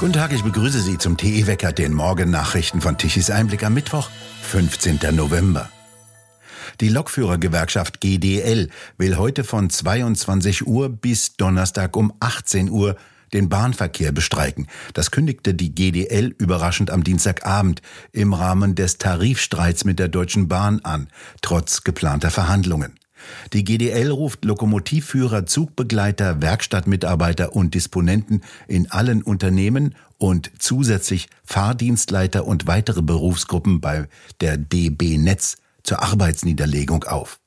Guten Tag, ich begrüße Sie zum TE-Wecker, den Morgennachrichten von Tichys Einblick am Mittwoch, 15. November. Die Lokführergewerkschaft GDL will heute von 22 Uhr bis Donnerstag um 18 Uhr den Bahnverkehr bestreiken. Das kündigte die GDL überraschend am Dienstagabend im Rahmen des Tarifstreits mit der Deutschen Bahn an, trotz geplanter Verhandlungen. Die GDL ruft Lokomotivführer, Zugbegleiter, Werkstattmitarbeiter und Disponenten in allen Unternehmen und zusätzlich Fahrdienstleiter und weitere Berufsgruppen bei der DB Netz zur Arbeitsniederlegung auf.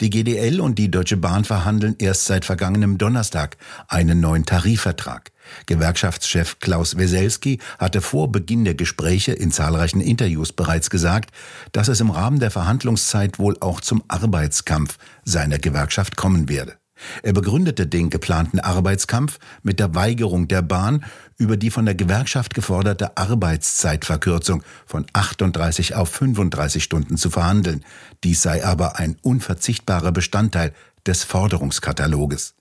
Die GDL und die Deutsche Bahn verhandeln erst seit vergangenem Donnerstag einen neuen Tarifvertrag. Gewerkschaftschef Klaus Weselski hatte vor Beginn der Gespräche in zahlreichen Interviews bereits gesagt, dass es im Rahmen der Verhandlungszeit wohl auch zum Arbeitskampf seiner Gewerkschaft kommen werde. Er begründete den geplanten Arbeitskampf mit der Weigerung der Bahn, über die von der Gewerkschaft geforderte Arbeitszeitverkürzung von 38 auf 35 Stunden zu verhandeln. Dies sei aber ein unverzichtbarer Bestandteil des Forderungskataloges.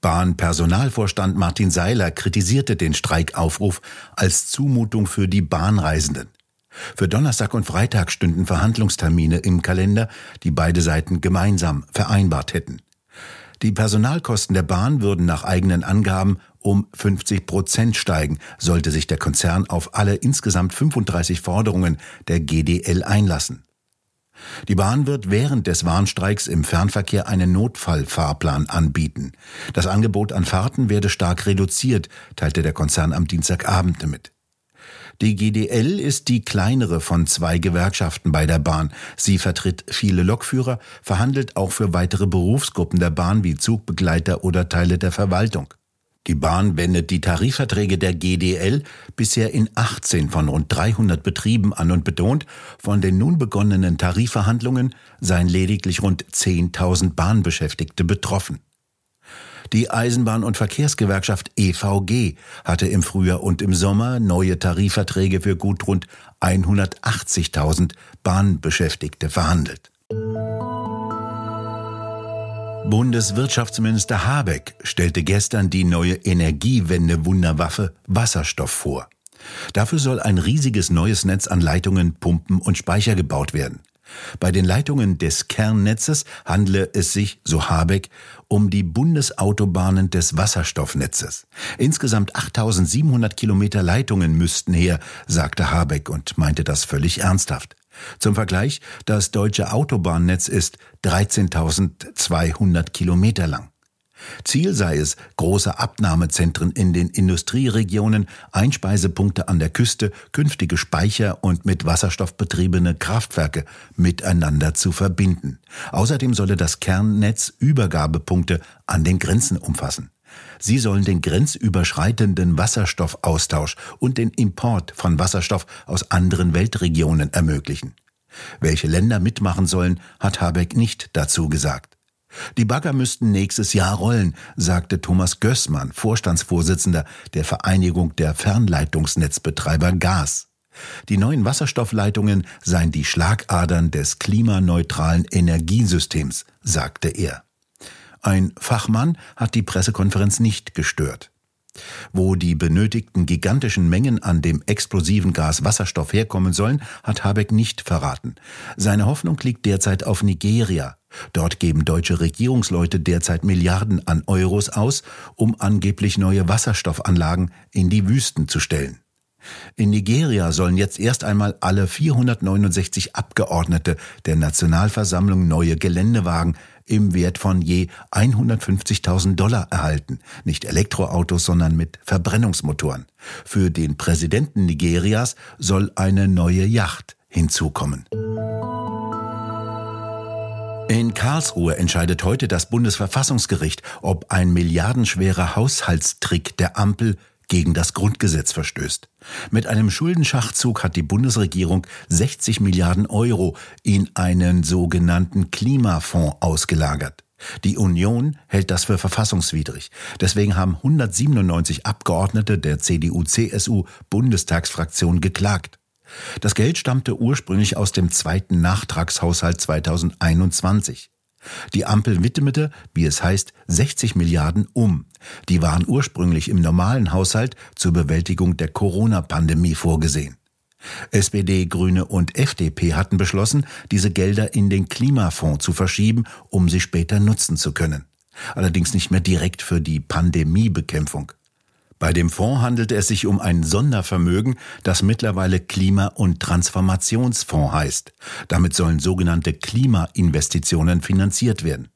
Bahnpersonalvorstand Martin Seiler kritisierte den Streikaufruf als Zumutung für die Bahnreisenden. Für Donnerstag und Freitag stünden Verhandlungstermine im Kalender, die beide Seiten gemeinsam vereinbart hätten. Die Personalkosten der Bahn würden nach eigenen Angaben um 50 Prozent steigen, sollte sich der Konzern auf alle insgesamt 35 Forderungen der GDL einlassen. Die Bahn wird während des Warnstreiks im Fernverkehr einen Notfallfahrplan anbieten. Das Angebot an Fahrten werde stark reduziert, teilte der Konzern am Dienstagabend mit. Die GDL ist die kleinere von zwei Gewerkschaften bei der Bahn. Sie vertritt viele Lokführer, verhandelt auch für weitere Berufsgruppen der Bahn wie Zugbegleiter oder Teile der Verwaltung. Die Bahn wendet die Tarifverträge der GDL bisher in 18 von rund 300 Betrieben an und betont, von den nun begonnenen Tarifverhandlungen seien lediglich rund 10.000 Bahnbeschäftigte betroffen. Die Eisenbahn- und Verkehrsgewerkschaft EVG hatte im Frühjahr und im Sommer neue Tarifverträge für gut rund 180.000 Bahnbeschäftigte verhandelt. Bundeswirtschaftsminister Habeck stellte gestern die neue Energiewende-Wunderwaffe Wasserstoff vor. Dafür soll ein riesiges neues Netz an Leitungen, Pumpen und Speicher gebaut werden. Bei den Leitungen des Kernnetzes handle es sich, so Habeck, um die Bundesautobahnen des Wasserstoffnetzes. Insgesamt 8700 Kilometer Leitungen müssten her, sagte Habeck und meinte das völlig ernsthaft. Zum Vergleich, das deutsche Autobahnnetz ist 13.200 Kilometer lang. Ziel sei es, große Abnahmezentren in den Industrieregionen, Einspeisepunkte an der Küste, künftige Speicher und mit Wasserstoff betriebene Kraftwerke miteinander zu verbinden. Außerdem solle das Kernnetz Übergabepunkte an den Grenzen umfassen. Sie sollen den grenzüberschreitenden Wasserstoffaustausch und den Import von Wasserstoff aus anderen Weltregionen ermöglichen. Welche Länder mitmachen sollen, hat Habeck nicht dazu gesagt. Die Bagger müssten nächstes Jahr rollen, sagte Thomas Gößmann, Vorstandsvorsitzender der Vereinigung der Fernleitungsnetzbetreiber Gas. Die neuen Wasserstoffleitungen seien die Schlagadern des klimaneutralen Energiesystems, sagte er. Ein Fachmann hat die Pressekonferenz nicht gestört. Wo die benötigten gigantischen Mengen an dem explosiven Gas Wasserstoff herkommen sollen, hat Habeck nicht verraten. Seine Hoffnung liegt derzeit auf Nigeria. Dort geben deutsche Regierungsleute derzeit Milliarden an Euros aus, um angeblich neue Wasserstoffanlagen in die Wüsten zu stellen. In Nigeria sollen jetzt erst einmal alle 469 Abgeordnete der Nationalversammlung neue Geländewagen im Wert von je 150.000 Dollar erhalten. Nicht Elektroautos, sondern mit Verbrennungsmotoren. Für den Präsidenten Nigerias soll eine neue Yacht hinzukommen. In Karlsruhe entscheidet heute das Bundesverfassungsgericht, ob ein milliardenschwerer Haushaltstrick der Ampel gegen das Grundgesetz verstößt. Mit einem Schuldenschachzug hat die Bundesregierung 60 Milliarden Euro in einen sogenannten Klimafonds ausgelagert. Die Union hält das für verfassungswidrig. Deswegen haben 197 Abgeordnete der CDU-CSU-Bundestagsfraktion geklagt. Das Geld stammte ursprünglich aus dem zweiten Nachtragshaushalt 2021. Die Ampel widmete, wie es heißt, 60 Milliarden um. Die waren ursprünglich im normalen Haushalt zur Bewältigung der Corona-Pandemie vorgesehen. SPD, Grüne und FDP hatten beschlossen, diese Gelder in den Klimafonds zu verschieben, um sie später nutzen zu können. Allerdings nicht mehr direkt für die Pandemiebekämpfung. Bei dem Fonds handelte es sich um ein Sondervermögen, das mittlerweile Klima- und Transformationsfonds heißt. Damit sollen sogenannte Klimainvestitionen finanziert werden.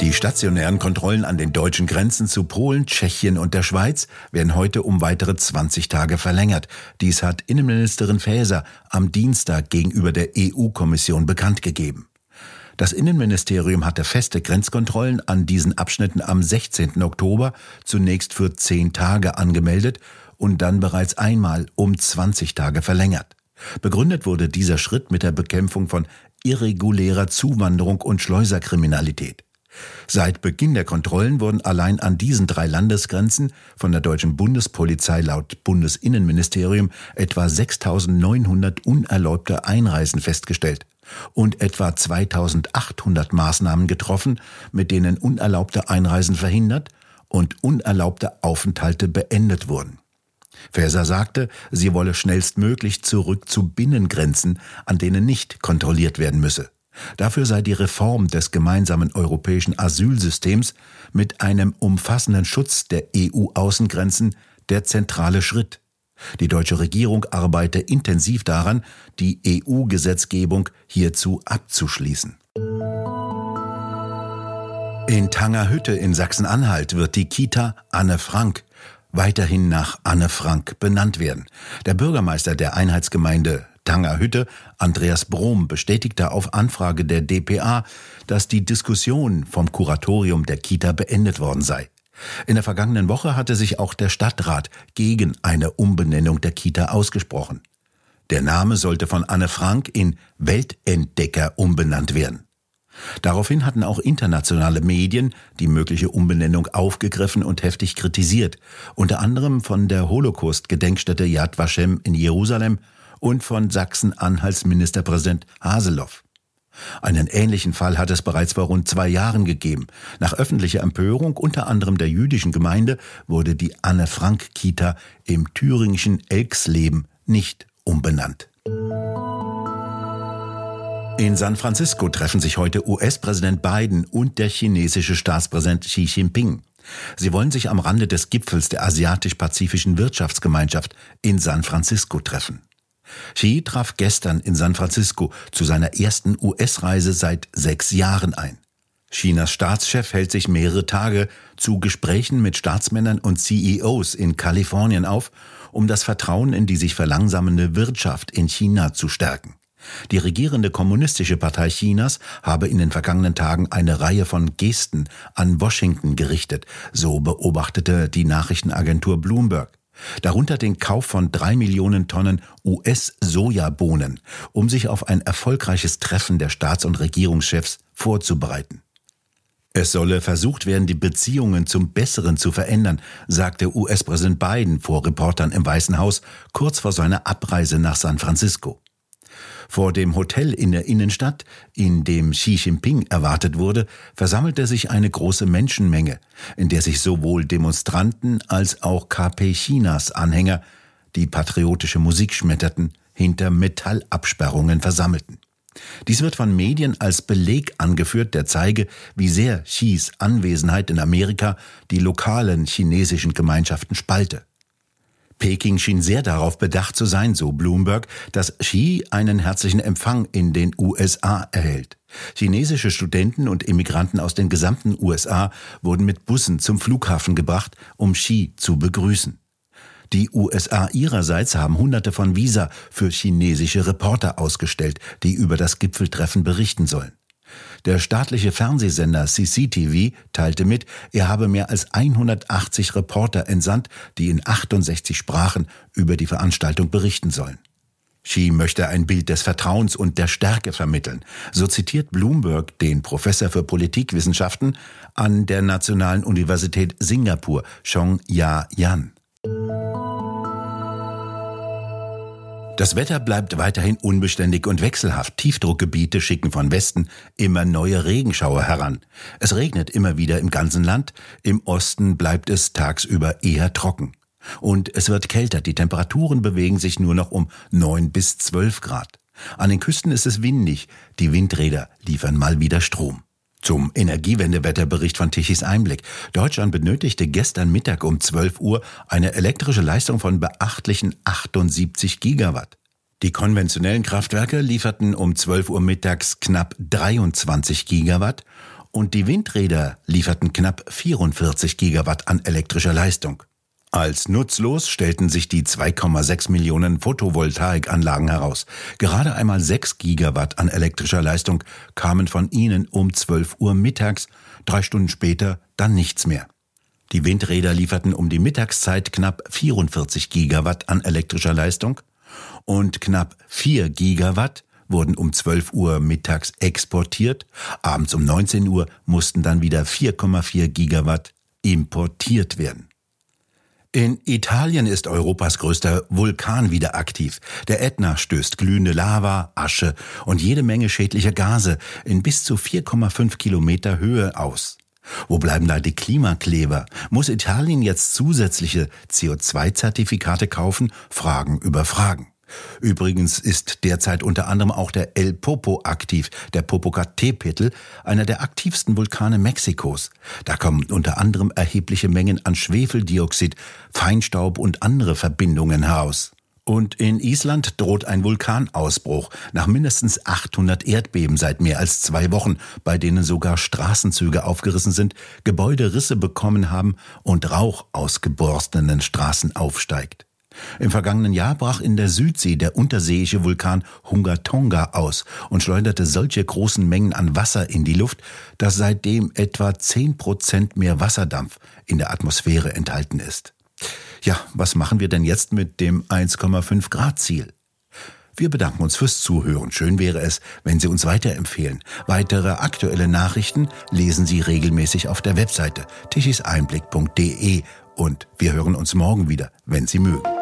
Die stationären Kontrollen an den deutschen Grenzen zu Polen, Tschechien und der Schweiz werden heute um weitere 20 Tage verlängert. Dies hat Innenministerin Faeser am Dienstag gegenüber der EU-Kommission bekannt gegeben. Das Innenministerium hatte feste Grenzkontrollen an diesen Abschnitten am 16. Oktober zunächst für zehn Tage angemeldet und dann bereits einmal um 20 Tage verlängert. Begründet wurde dieser Schritt mit der Bekämpfung von irregulärer Zuwanderung und Schleuserkriminalität. Seit Beginn der Kontrollen wurden allein an diesen drei Landesgrenzen von der deutschen Bundespolizei laut Bundesinnenministerium etwa 6900 unerlaubte Einreisen festgestellt und etwa 2800 Maßnahmen getroffen, mit denen unerlaubte Einreisen verhindert und unerlaubte Aufenthalte beendet wurden. Faeser sagte, sie wolle schnellstmöglich zurück zu Binnengrenzen, an denen nicht kontrolliert werden müsse. Dafür sei die Reform des gemeinsamen europäischen Asylsystems mit einem umfassenden Schutz der EU-Außengrenzen der zentrale Schritt. Die deutsche Regierung arbeite intensiv daran, die EU-Gesetzgebung hierzu abzuschließen. In Tangerhütte in Sachsen-Anhalt wird die Kita Anne Frank weiterhin nach Anne Frank benannt werden. Der Bürgermeister der Einheitsgemeinde Tangerhütte, Andreas Brom, bestätigte auf Anfrage der DPA, dass die Diskussion vom Kuratorium der Kita beendet worden sei. In der vergangenen Woche hatte sich auch der Stadtrat gegen eine Umbenennung der Kita ausgesprochen. Der Name sollte von Anne Frank in Weltentdecker umbenannt werden. Daraufhin hatten auch internationale Medien die mögliche Umbenennung aufgegriffen und heftig kritisiert, unter anderem von der Holocaust-Gedenkstätte Yad Vashem in Jerusalem und von Sachsen-Anhalts Ministerpräsident Haseloff. Einen ähnlichen Fall hat es bereits vor rund zwei Jahren gegeben. Nach öffentlicher Empörung unter anderem der jüdischen Gemeinde wurde die Anne-Frank-Kita im thüringischen Elksleben nicht umbenannt. In San Francisco treffen sich heute US-Präsident Biden und der chinesische Staatspräsident Xi Jinping. Sie wollen sich am Rande des Gipfels der Asiatisch-Pazifischen Wirtschaftsgemeinschaft in San Francisco treffen. Xi traf gestern in San Francisco zu seiner ersten US-Reise seit sechs Jahren ein. Chinas Staatschef hält sich mehrere Tage zu Gesprächen mit Staatsmännern und CEOs in Kalifornien auf, um das Vertrauen in die sich verlangsamende Wirtschaft in China zu stärken. Die regierende Kommunistische Partei Chinas habe in den vergangenen Tagen eine Reihe von Gesten an Washington gerichtet, so beobachtete die Nachrichtenagentur Bloomberg darunter den Kauf von drei Millionen Tonnen US-Sojabohnen, um sich auf ein erfolgreiches Treffen der Staats- und Regierungschefs vorzubereiten. Es solle versucht werden, die Beziehungen zum Besseren zu verändern, sagte US-Präsident Biden vor Reportern im Weißen Haus kurz vor seiner Abreise nach San Francisco. Vor dem Hotel in der Innenstadt, in dem Xi Jinping erwartet wurde, versammelte sich eine große Menschenmenge, in der sich sowohl Demonstranten als auch KP Chinas Anhänger, die patriotische Musik schmetterten, hinter Metallabsperrungen versammelten. Dies wird von Medien als Beleg angeführt, der zeige, wie sehr Xis Anwesenheit in Amerika die lokalen chinesischen Gemeinschaften spalte. Peking schien sehr darauf bedacht zu sein, so Bloomberg, dass Xi einen herzlichen Empfang in den USA erhält. Chinesische Studenten und Immigranten aus den gesamten USA wurden mit Bussen zum Flughafen gebracht, um Xi zu begrüßen. Die USA ihrerseits haben hunderte von Visa für chinesische Reporter ausgestellt, die über das Gipfeltreffen berichten sollen. Der staatliche Fernsehsender CCTV teilte mit, er habe mehr als 180 Reporter entsandt, die in 68 Sprachen über die Veranstaltung berichten sollen. Xi möchte ein Bild des Vertrauens und der Stärke vermitteln. So zitiert Bloomberg den Professor für Politikwissenschaften an der Nationalen Universität Singapur, Chong Ya Yan. Das Wetter bleibt weiterhin unbeständig und wechselhaft. Tiefdruckgebiete schicken von Westen immer neue Regenschauer heran. Es regnet immer wieder im ganzen Land. Im Osten bleibt es tagsüber eher trocken. Und es wird kälter. Die Temperaturen bewegen sich nur noch um neun bis zwölf Grad. An den Küsten ist es windig. Die Windräder liefern mal wieder Strom. Zum Energiewendewetterbericht von Tichys Einblick. Deutschland benötigte gestern Mittag um 12 Uhr eine elektrische Leistung von beachtlichen 78 Gigawatt. Die konventionellen Kraftwerke lieferten um 12 Uhr mittags knapp 23 Gigawatt und die Windräder lieferten knapp 44 Gigawatt an elektrischer Leistung. Als nutzlos stellten sich die 2,6 Millionen Photovoltaikanlagen heraus. Gerade einmal 6 Gigawatt an elektrischer Leistung kamen von ihnen um 12 Uhr mittags, drei Stunden später dann nichts mehr. Die Windräder lieferten um die Mittagszeit knapp 44 Gigawatt an elektrischer Leistung und knapp 4 Gigawatt wurden um 12 Uhr mittags exportiert, abends um 19 Uhr mussten dann wieder 4,4 Gigawatt importiert werden. In Italien ist Europas größter Vulkan wieder aktiv. Der Ätna stößt glühende Lava, Asche und jede Menge schädlicher Gase in bis zu 4,5 Kilometer Höhe aus. Wo bleiben da die Klimakleber? Muss Italien jetzt zusätzliche CO2-Zertifikate kaufen? Fragen über Fragen. Übrigens ist derzeit unter anderem auch der El Popo aktiv, der Popocatépetl, einer der aktivsten Vulkane Mexikos. Da kommen unter anderem erhebliche Mengen an Schwefeldioxid, Feinstaub und andere Verbindungen heraus. Und in Island droht ein Vulkanausbruch nach mindestens 800 Erdbeben seit mehr als zwei Wochen, bei denen sogar Straßenzüge aufgerissen sind, Gebäude Risse bekommen haben und Rauch aus geborstenen Straßen aufsteigt. Im vergangenen Jahr brach in der Südsee der unterseeische Vulkan Hunga Tonga aus und schleuderte solche großen Mengen an Wasser in die Luft, dass seitdem etwa 10 Prozent mehr Wasserdampf in der Atmosphäre enthalten ist. Ja, was machen wir denn jetzt mit dem 1,5 Grad Ziel? Wir bedanken uns fürs Zuhören. Schön wäre es, wenn Sie uns weiterempfehlen. Weitere aktuelle Nachrichten lesen Sie regelmäßig auf der Webseite tichiseinblick.de und wir hören uns morgen wieder, wenn Sie mögen.